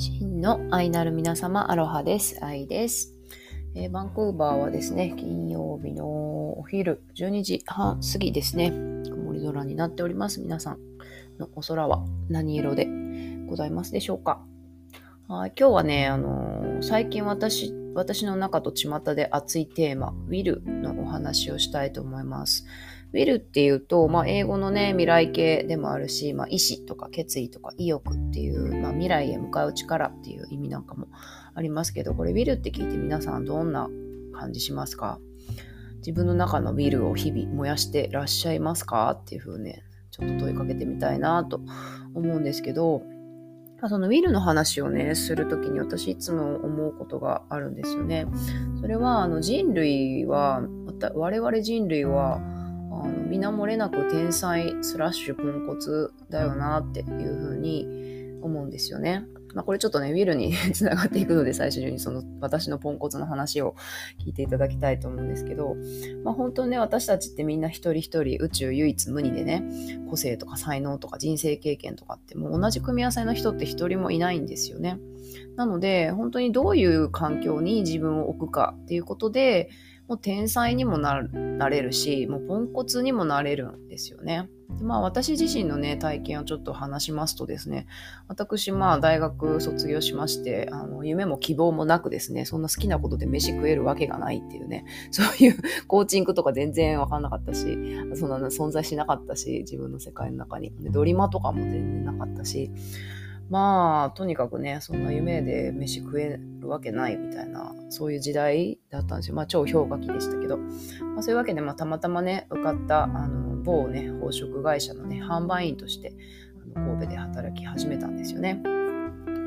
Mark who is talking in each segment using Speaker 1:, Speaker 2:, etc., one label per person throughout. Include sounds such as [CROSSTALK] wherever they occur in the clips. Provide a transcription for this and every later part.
Speaker 1: 真の愛なる皆様、アロハです。愛です。えー、バンクーバーはですね、金曜日のお昼12時半過ぎですね、曇り空になっております。皆さんのお空は何色でございますでしょうか？はい今日はね、あのー、最近私、私の中と巷で熱いテーマ、ウィルのお話をしたいと思います。ウィルっていうと、まあ、英語のね、未来形でもあるし、まあ、意志とか決意とか意欲っていう、まあ、未来へ向かう力っていう意味なんかもありますけど、これウィルって聞いて皆さんどんな感じしますか？自分の中のウィルを日々燃やしてらっしゃいますか？っていうふうね、ちょっと問いかけてみたいなと思うんですけど、そのウィルの話をね、するときに私いつも思うことがあるんですよね。それはあの人類は、我々人類はあの皆漏れなく天才スラッシュポンコツだよなっていうふうに思うんですよね。まあ、これちょっとね、ウィルに [LAUGHS] つながっていくので、最終にその私のポンコツの話を聞いていただきたいと思うんですけど、まあ、本当にね、私たちってみんな一人一人宇宙唯一無二でね、個性とか才能とか人生経験とかってもう同じ組み合わせの人って一人もいないんですよね。なので、本当にどういう環境に自分を置くかっていうことで、もう天才にもなれるし、もうポンコツにもなれるんですよね。まあ私自身のね、体験をちょっと話しますとですね、私まあ大学卒業しまして、あの夢も希望もなくですね、そんな好きなことで飯食えるわけがないっていうね、[LAUGHS] そういうコーチングとか全然わかんなかったし、そんな存在しなかったし、自分の世界の中に。ドリマとかも全然なかったし、まあ、とにかくね、そんな夢で飯食えるわけないみたいな、そういう時代だったんですよ。まあ、超氷河期でしたけど。まあ、そういうわけで、まあ、たまたまね、受かった、あの、某ね、宝飾会社のね、販売員として、あの神戸で働き始めたんですよね。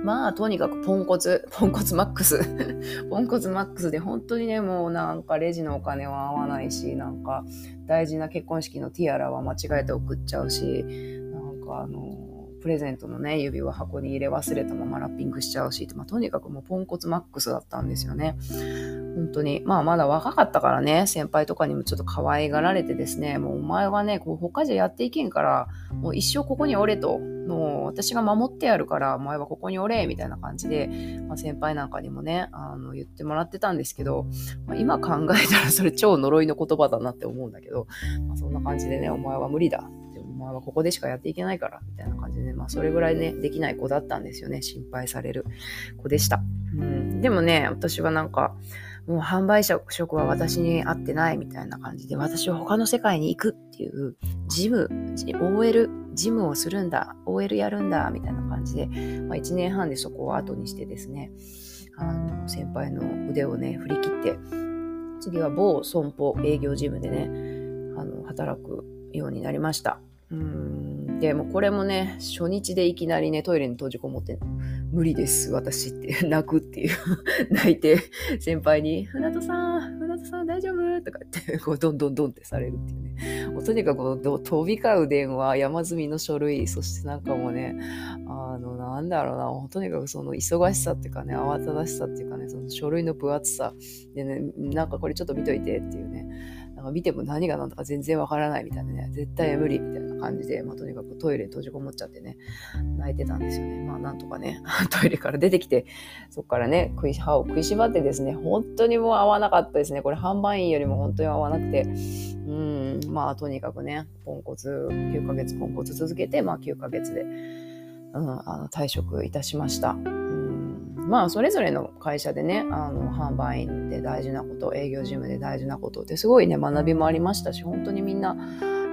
Speaker 1: まあ、とにかくポンコツ、ポンコツマックス。[LAUGHS] ポンコツマックスで、本当にね、もうなんかレジのお金は合わないし、なんか大事な結婚式のティアラは間違えて送っちゃうし、なんかあの、プレゼントのね、指輪箱に入れ忘れたままラッピングしちゃうし、まあ、とにかくもうポンコツマックスだったんですよね。本当に。まあまだ若かったからね、先輩とかにもちょっと可愛がられてですね、もうお前はね、こう他じゃやっていけんから、もう一生ここにおれと。もう私が守ってやるから、お前はここにおれ、みたいな感じで、まあ、先輩なんかにもね、あの言ってもらってたんですけど、まあ、今考えたらそれ超呪いの言葉だなって思うんだけど、まあ、そんな感じでね、お前は無理だ。お前はここでしかやっていけないから、みたいな感じでね、まあそれぐらいね、できない子だったんですよね。心配される子でした。うん、でもね、私はなんか、もう販売職は私に合ってないみたいな感じで、私は他の世界に行くっていう、ジム、OL、ジムをするんだ、OL やるんだ、みたいな感じで、まあ、1年半でそこを後にしてですね、あの、先輩の腕をね、振り切って、次は某損保営業ジムでね、あの、働くようになりました。うん。でもこれもね初日でいきなりねトイレに閉じこもって無理です私って [LAUGHS] 泣くっていう [LAUGHS] 泣いて先輩に「船戸さん船戸さん大丈夫?」とか言ってこうどんどんどんってされるっていうね。もうとにかく飛び交う電話山積みの書類そしてなんかもうねあのなんだろうなとにかくその忙しさっていうかね慌ただしさっていうかねその書類の分厚さでねなんかこれちょっと見といてっていうね。なんか見ても何が何だか全然わからないみたいなね絶対無理みたいな感じで、まあ、とにかくトイレに閉じこもっちゃってね、泣いてたんですよね。まあ、なんとかね、[LAUGHS] トイレから出てきて、そこからね、食い歯を食いしばってですね、本当にもう合わなかったですね。これ販売員よりも本当に合わなくて、うん、まあ、とにかくね、ポンコツ、9ヶ月ポンコツ続けて、まあ、9ヶ月で、うん、あの退職いたしました。まあそれぞれの会社でねあの販売員で大事なこと営業事務で大事なことってすごいね学びもありましたし本当にみんな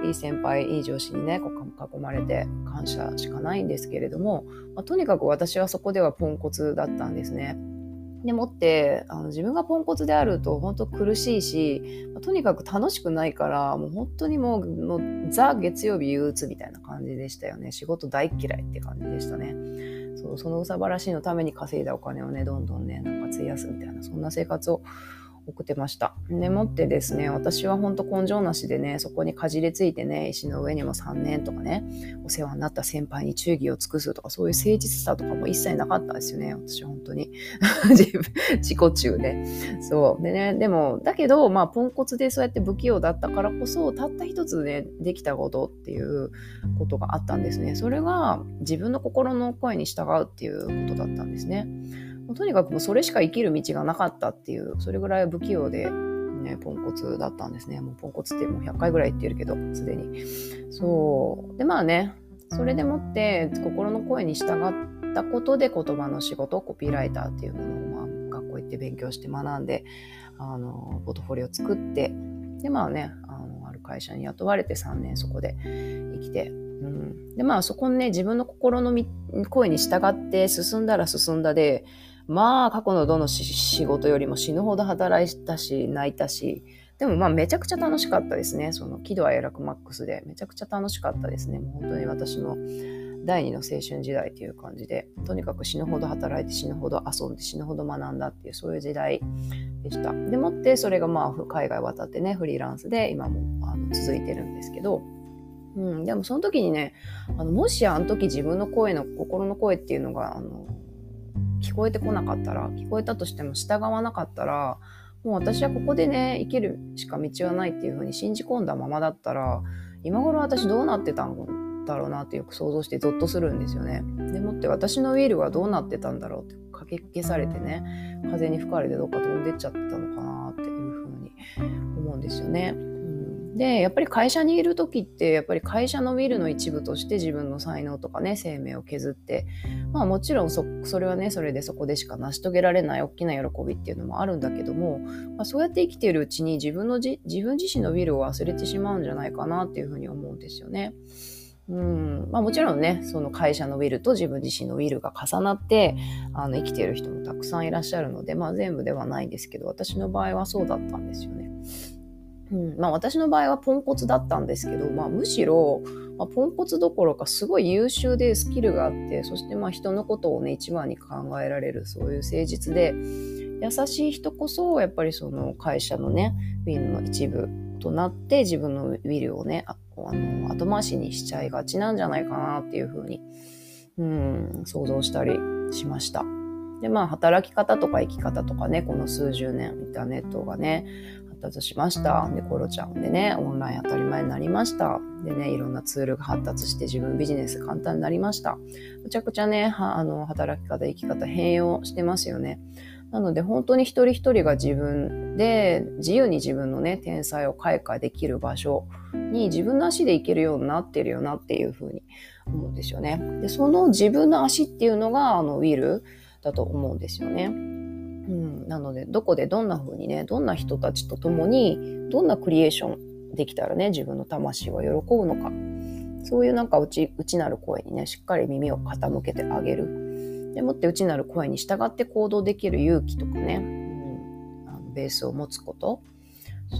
Speaker 1: いい先輩、いい上司にね、囲まれて感謝しかないんですけれども、まあ、とにかく私はそこではポンコツだったんですね。でもってあの自分がポンコツであると本当苦しいし、まあ、とにかく楽しくないからもう本当にもうもうザ月曜日憂鬱みたいな感じでしたよね。仕事大嫌いって感じでしたねそうそのうさばらしいのために稼いだお金をねどんどんねなんか費やすみたいなそんな生活を送ってました。でもってですね、私は本当根性なしでね、そこにかじりついてね、石の上にも3年とかね、お世話になった先輩に忠義を尽くすとか、そういう誠実さとかも一切なかったですよね、私本当に。[LAUGHS] 自分、自己中で。そう。でね、でも、だけど、まあ、ポンコツでそうやって不器用だったからこそ、たった一つね、できたことっていうことがあったんですね。それが、自分の心の声に従うっていうことだったんですね。もうとにかくもうそれしか生きる道がなかったっていう、それぐらい不器用で、ね、ポンコツだったんですね。もうポンコツってもう100回ぐらい言ってるけど、すでに。そう。で、まあね、それでもって心の声に従ったことで言葉の仕事、コピーライターっていうものを、まあ、学校行って勉強して学んで、あの、ポートフォリオ作って、で、まあね、あの、ある会社に雇われて3年そこで生きて、うん、でまあそこにね自分の心の声に従って進んだら進んだでまあ過去のどの仕事よりも死ぬほど働いたし泣いたしでもまあめちゃくちゃ楽しかったですね。その喜怒哀楽マックスでめちゃくちゃ楽しかったですね。もう本当に私の第二の青春時代という感じでとにかく死ぬほど働いて死ぬほど遊んで死ぬほど学んだっていうそういう時代でした。でもってそれがまあ海外渡ってねフリーランスで今もあの続いてるんですけど。うん、でもその時にねあのもしあの時自分の声の心の声っていうのがあの聞こえてこなかったら聞こえたとしても従わなかったらもう私はここでね生きるしか道はないっていうふうに信じ込んだままだったら今頃私どうなってたんだろうなってよく想像してゾッとするんですよね。でもって私のウィルはどうなってたんだろうってかき消されてね風に吹かれてどっか飛んでっちゃってたのかなっていうふうに思うんですよね。でやっぱり会社にいる時ってやっぱり会社のウィルの一部として自分の才能とかね生命を削ってまあもちろんそれはねそれでそこでしか成し遂げられない大きな喜びっていうのもあるんだけども、まあ、そうやって生きているうちに自分の自分自身のウィルを忘れてしまうんじゃないかなっていうふうに思うんですよね。うんまあ、もちろんねその会社のウィルと自分自身のウィルが重なってあの生きている人もたくさんいらっしゃるので、まあ、全部ではないんですけど私の場合はそうだったんですよね。うんまあ、私の場合はポンコツだったんですけど、まあ、むしろ、まあ、ポンコツどころかすごい優秀でスキルがあってそしてまあ人のことをね一番に考えられるそういう誠実で優しい人こそやっぱりその会社のねウィルの一部となって自分のウィルをねあの後回しにしちゃいがちなんじゃないかなっていうふうに、うん、想像したりしました。でまあ働き方とか生き方とかねこの数十年インターネットがね達しました。で、コロちゃんでね、オンライン当たり前になりました。でね、いろんなツールが発達して自分ビジネス簡単になりました。むちゃくちゃね、あの働き方、生き方変容してますよね。なので本当に一人一人が自分で自由に自分のね、天才を開花できる場所に自分の足で行けるようになってるよなっていうふうに思うんですよね。で、その自分の足っていうのがあのウィルだと思うんですよね。なのでどこでどんな風にねどんな人たちと共にどんなクリエーションできたらね自分の魂は喜ぶのか。そういうなんか内内なる声にねしっかり耳を傾けてあげる。でもって内なる声に従って行動できる勇気とかね、うん、あのベースを持つこと。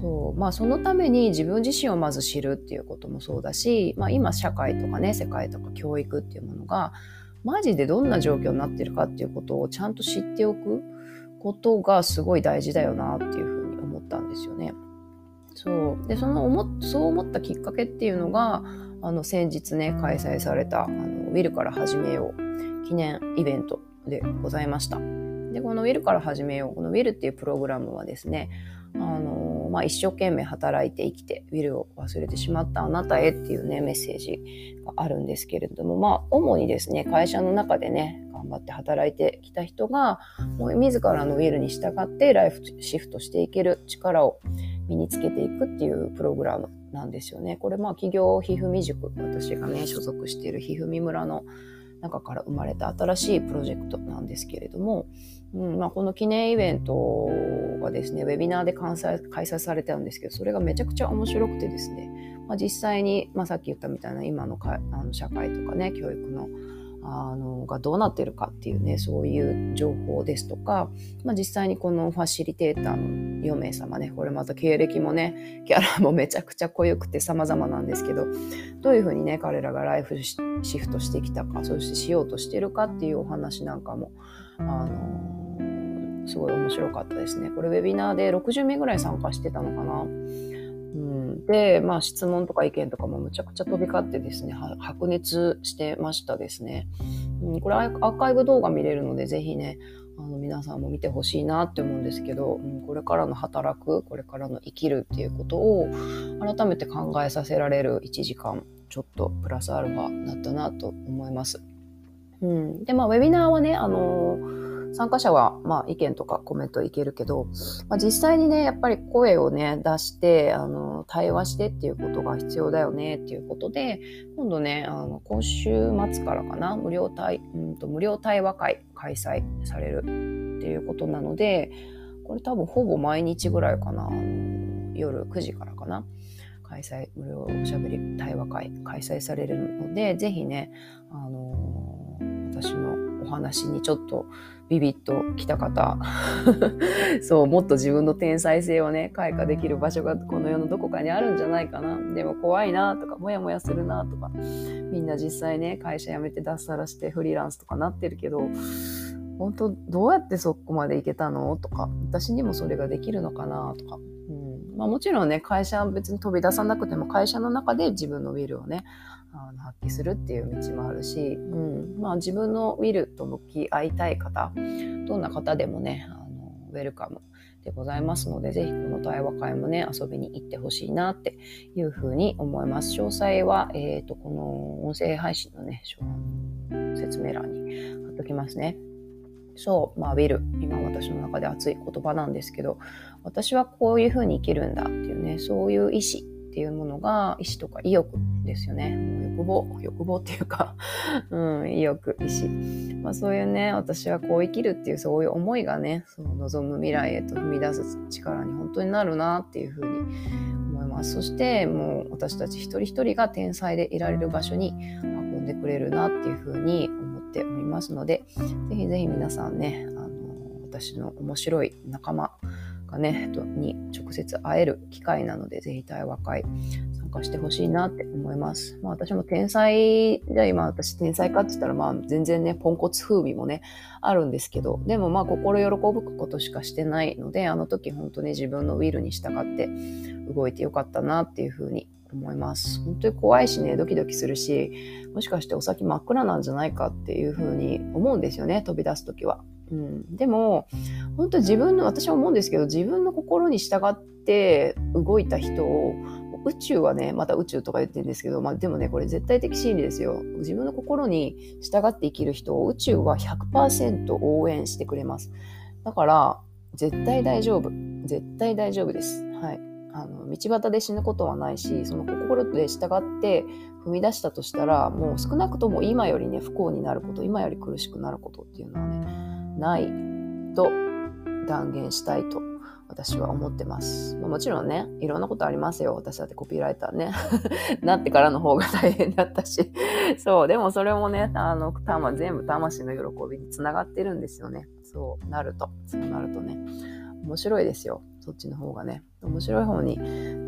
Speaker 1: そうまあそのために自分自身をまず知るっていうこともそうだし、まあ、今社会とかね世界とか教育っていうものがマジでどんな状況になってるかっていうことをちゃんと知っておく。ことがすごい大事だよなっていうふうに思ったんですよね。そうでその思そう思ったきっかけっていうのがあの先日ね開催されたあのウィルから始めよう記念イベントでございました。でこのウィルから始めようこのウィルっていうプログラムはですねあの、まあ、一生懸命働いて生きてウィルを忘れてしまったあなたへっていうねメッセージがあるんですけれどもまあ主にですね会社の中でね頑張って働いてきた人がもう自らのウィルに従ってライフシフトしていける力を身につけていくっていうプログラムなんですよね。これまあ企業ひふみ塾私がね所属しているひふみ村の中から生まれた新しいプロジェクトなんですけれども、うんまあ、この記念イベントがですねウェビナーで開催開催されたんですけどそれがめちゃくちゃ面白くてですね、まあ、実際に、まあ、さっき言ったみたいな今のかあの社会とかね教育のあのがどうなってるかっていうねそういう情報ですとか、まあ、実際にこのファシリテーターの4名様ねこれまた経歴もねキャラもめちゃくちゃ濃ゆくて様々なんですけどどういうふうにね彼らがライフシフトしてきたかそしてしようとしてるかっていうお話なんかもあのすごい面白かったですね。これウェビナーで60名ぐらい参加してたのかな。うん、で、まあ質問とか意見とかもむちゃくちゃ飛び交ってですね、白熱してましたですね。うん、これアーカイブ動画見れるので、ぜひね、あの皆さんも見てほしいなって思うんですけど、うん、これからの働くこれからの生きるっていうことを改めて考えさせられる1時間ちょっとプラスアルファだったなと思います。うん、でまあウェビナーはねあのー参加者は、まあ、意見とかコメントいけるけど、まあ、実際にね、やっぱり声をね、出して、あの、対話してっていうことが必要だよねっていうことで、今度ね、あの、今週末からかな、無料対、うんと、無料対話会開催されるっていうことなので、これ多分ほぼ毎日ぐらいかな、あの夜9時からかな。開催、無料おしゃべり対話会開催されるので、ぜひね、あの私のお話にちょっとビビッと来た方。[LAUGHS] そうもっと自分の天才性をね開花できる場所がこの世のどこかにあるんじゃないかな。でも怖いなとかモヤモヤするなとか。みんな実際ね会社辞めて脱サラしてフリーランスとかなってるけど本当どうやってそこまで行けたのとか。私にもそれができるのかなとか、うん。まあ、もちろんね会社は別に飛び出さなくても会社の中で自分のウィルをねあの発揮するっていう道もあるし、うん。まあ、自分のウィルと向き合いたい方どんな方でもねあのウェルカムでございますのでぜひこの対話会もね遊びに行ってほしいなっていうふうに思います。詳細は、えーと、この音声配信のね説明欄に貼っときますね。そう、まあ、ウィル、今私の中で熱い言葉なんですけど、私はこういうふうに生きるんだっていうね、そういう意志っていうものが意志とか意欲ですよね。欲望、欲望っていうか [LAUGHS] うん、意欲、意志。まあそういうね、私はこう生きるっていうそういう思いがね、その望む未来へと踏み出す力に本当になるなっていうふうに思います。そしてもう私たち一人一人が天才でいられる場所に運んでくれるなっていうふうに思っておりますので、ぜひぜひ皆さんね、あの私の面白い仲間、がね、に直接会える機会なので、ぜひ対話会参加してほしいなって思います。まあ私も天才、じゃあ今私天才かって言ったらまあ全然ね、ポンコツ風味もね、あるんですけど、でもまあ心喜ぶことしかしてないので、あの時本当に自分のウィルに従って動いてよかったなっていうふうに思います。本当に怖いしね、ドキドキするし、もしかしてお先真っ暗なんじゃないかっていうふうに思うんですよね、飛び出す時は。うん、でも本当自分の私は思うんですけど自分の心に従って動いた人を宇宙はねまた宇宙とか言ってるんですけど、まあ、でもねこれ絶対的真理ですよ。自分の心に従って生きる人を宇宙は100%応援してくれます。だから絶対大丈夫。絶対大丈夫です。はい。あの道端で死ぬことはないしその心で従って踏み出したとしたらもう少なくとも今よりね不幸になること今より苦しくなることっていうのはねないと断言したいと私は思ってます。もちろんね、いろんなことありますよ。私だってコピーライターね。[LAUGHS] なってからの方が大変だったし。そう、でもそれもね、あの、全部魂の喜びにつながってるんですよね。そうなると。そうなるとね。面白いですよ。そっちの方がね。面白い方に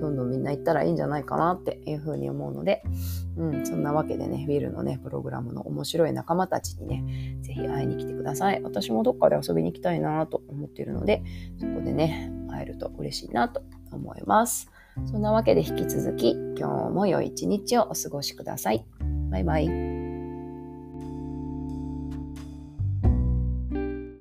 Speaker 1: どんどんみんな行ったらいいんじゃないかなっていうふうに思うので、うん、そんなわけでね、ウィルのね、プログラムの面白い仲間たちにね、ぜひ会いに来てください。私もどっかで遊びに行きたいなと思っているので、そこでね、会えると嬉しいなと思います。そんなわけで引き続き、今日も良い一日をお過ごしください。バイバイ。